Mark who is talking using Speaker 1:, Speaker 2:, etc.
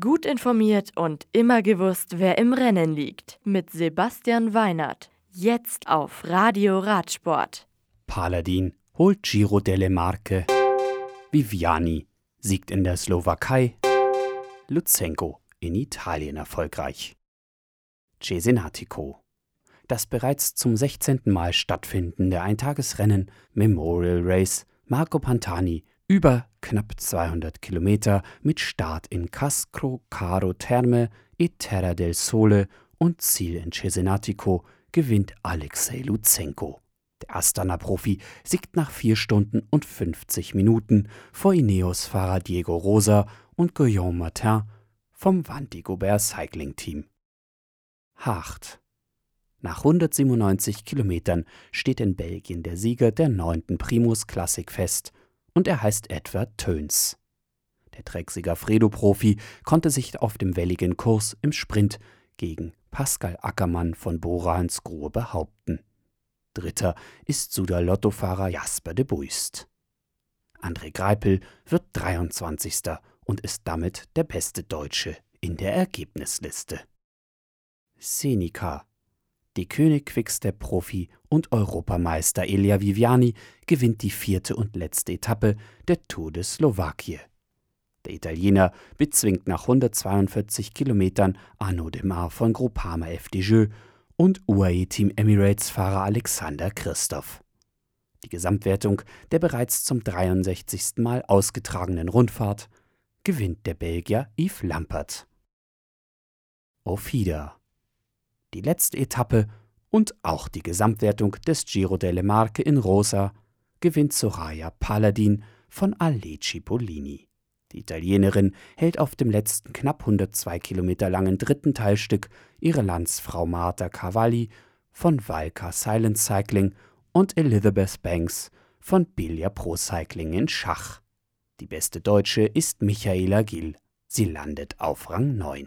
Speaker 1: Gut informiert und immer gewusst, wer im Rennen liegt. Mit Sebastian Weinert. Jetzt auf Radio Radsport.
Speaker 2: Paladin holt Giro delle Marche. Viviani siegt in der Slowakei. Luzenko in Italien erfolgreich. Cesenatico. Das bereits zum 16. Mal stattfindende Eintagesrennen Memorial Race Marco Pantani über knapp 200 Kilometer mit Start in Cascro Caro Terme e Terra del Sole und Ziel in Cesenatico gewinnt Alexei Luzenko. Der Astana-Profi siegt nach 4 Stunden und 50 Minuten vor Ineos-Fahrer Diego Rosa und Guillaume Martin vom Vandy Gobert Cycling Team. Hart. Nach 197 Kilometern steht in Belgien der Sieger der neunten Primus Classic fest und er heißt Edward Töns. Der Trecksieger Fredo-Profi konnte sich auf dem welligen Kurs im Sprint gegen Pascal Ackermann von Bora Hansgrohe behaupten. Dritter ist Suda-Lottofahrer Jasper de Buist. André Greipel wird 23. und ist damit der beste Deutsche in der Ergebnisliste. Senica. Die König Quickstep Profi und Europameister Elia Viviani gewinnt die vierte und letzte Etappe der Tour de Slowakie. Der Italiener bezwingt nach 142 Kilometern Arnaud Demar von Groupama FDJ und UAE Team Emirates Fahrer Alexander Christoph. Die Gesamtwertung der bereits zum 63. Mal ausgetragenen Rundfahrt gewinnt der Belgier Yves Lampert. Ofida. Die letzte Etappe und auch die Gesamtwertung des Giro delle Marche in Rosa gewinnt Soraya Paladin von Aleci Polini. Die Italienerin hält auf dem letzten knapp 102 Kilometer langen dritten Teilstück ihre Landsfrau Marta Cavalli von Valka Silent Cycling und Elizabeth Banks von Bilia Pro Cycling in Schach. Die beste Deutsche ist Michaela Gill. Sie landet auf Rang 9.